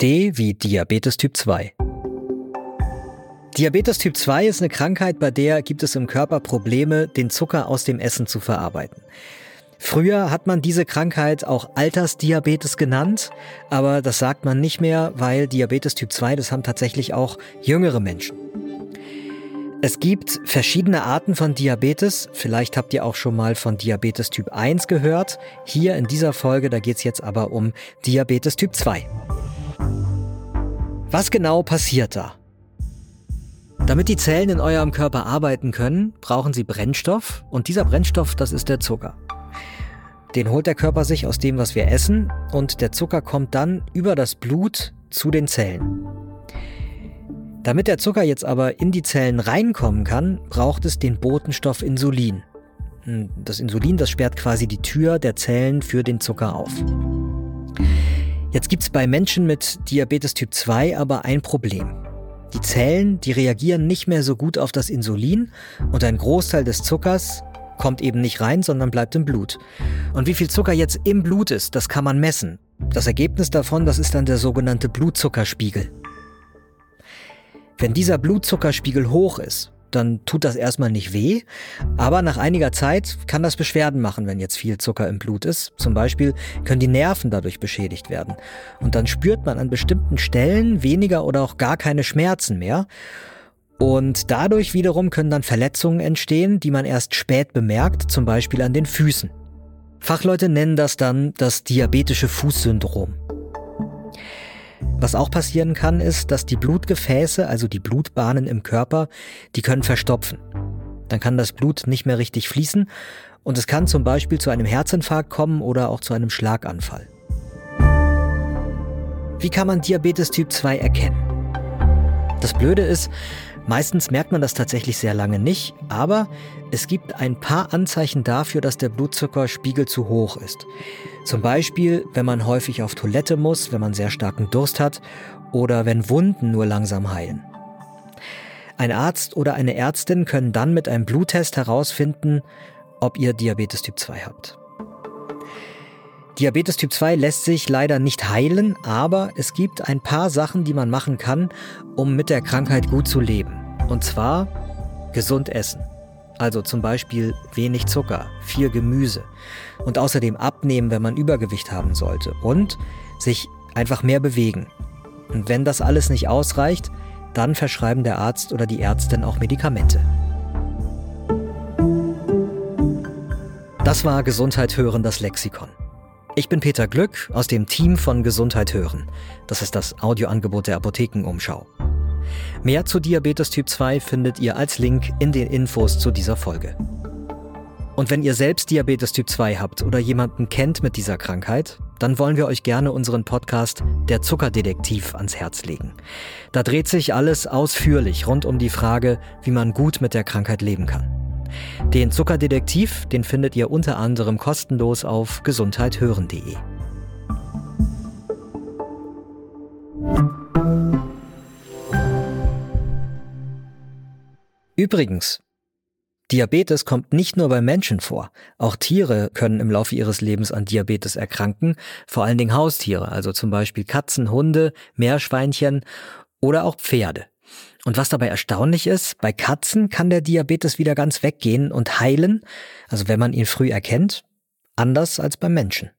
D wie Diabetes Typ 2. Diabetes Typ 2 ist eine Krankheit, bei der gibt es im Körper Probleme, den Zucker aus dem Essen zu verarbeiten. Früher hat man diese Krankheit auch Altersdiabetes genannt, aber das sagt man nicht mehr, weil Diabetes Typ 2, das haben tatsächlich auch jüngere Menschen. Es gibt verschiedene Arten von Diabetes. Vielleicht habt ihr auch schon mal von Diabetes Typ 1 gehört. Hier in dieser Folge, da geht es jetzt aber um Diabetes Typ 2. Was genau passiert da? Damit die Zellen in eurem Körper arbeiten können, brauchen sie Brennstoff und dieser Brennstoff, das ist der Zucker. Den holt der Körper sich aus dem, was wir essen und der Zucker kommt dann über das Blut zu den Zellen. Damit der Zucker jetzt aber in die Zellen reinkommen kann, braucht es den Botenstoff Insulin. Das Insulin, das sperrt quasi die Tür der Zellen für den Zucker auf. Jetzt gibt es bei Menschen mit Diabetes Typ 2 aber ein Problem. Die Zellen, die reagieren nicht mehr so gut auf das Insulin und ein Großteil des Zuckers kommt eben nicht rein, sondern bleibt im Blut. Und wie viel Zucker jetzt im Blut ist, das kann man messen. Das Ergebnis davon, das ist dann der sogenannte Blutzuckerspiegel. Wenn dieser Blutzuckerspiegel hoch ist, dann tut das erstmal nicht weh, aber nach einiger Zeit kann das Beschwerden machen, wenn jetzt viel Zucker im Blut ist. Zum Beispiel können die Nerven dadurch beschädigt werden. Und dann spürt man an bestimmten Stellen weniger oder auch gar keine Schmerzen mehr. Und dadurch wiederum können dann Verletzungen entstehen, die man erst spät bemerkt, zum Beispiel an den Füßen. Fachleute nennen das dann das diabetische Fußsyndrom. Was auch passieren kann, ist, dass die Blutgefäße, also die Blutbahnen im Körper, die können verstopfen. Dann kann das Blut nicht mehr richtig fließen und es kann zum Beispiel zu einem Herzinfarkt kommen oder auch zu einem Schlaganfall. Wie kann man Diabetes Typ 2 erkennen? Das Blöde ist, Meistens merkt man das tatsächlich sehr lange nicht, aber es gibt ein paar Anzeichen dafür, dass der Blutzuckerspiegel zu hoch ist. Zum Beispiel, wenn man häufig auf Toilette muss, wenn man sehr starken Durst hat oder wenn Wunden nur langsam heilen. Ein Arzt oder eine Ärztin können dann mit einem Bluttest herausfinden, ob ihr Diabetes Typ 2 habt. Diabetes Typ 2 lässt sich leider nicht heilen, aber es gibt ein paar Sachen, die man machen kann, um mit der Krankheit gut zu leben. Und zwar gesund essen. Also zum Beispiel wenig Zucker, viel Gemüse und außerdem abnehmen, wenn man Übergewicht haben sollte und sich einfach mehr bewegen. Und wenn das alles nicht ausreicht, dann verschreiben der Arzt oder die Ärztin auch Medikamente. Das war Gesundheit hören, das Lexikon. Ich bin Peter Glück aus dem Team von Gesundheit hören. Das ist das Audioangebot der Apothekenumschau. Mehr zu Diabetes Typ 2 findet ihr als Link in den Infos zu dieser Folge. Und wenn ihr selbst Diabetes Typ 2 habt oder jemanden kennt mit dieser Krankheit, dann wollen wir euch gerne unseren Podcast Der Zuckerdetektiv ans Herz legen. Da dreht sich alles ausführlich rund um die Frage, wie man gut mit der Krankheit leben kann. Den Zuckerdetektiv, den findet ihr unter anderem kostenlos auf gesundheithören.de. Übrigens, Diabetes kommt nicht nur bei Menschen vor. Auch Tiere können im Laufe ihres Lebens an Diabetes erkranken, vor allen Dingen Haustiere, also zum Beispiel Katzen, Hunde, Meerschweinchen oder auch Pferde. Und was dabei erstaunlich ist, bei Katzen kann der Diabetes wieder ganz weggehen und heilen, also wenn man ihn früh erkennt, anders als beim Menschen.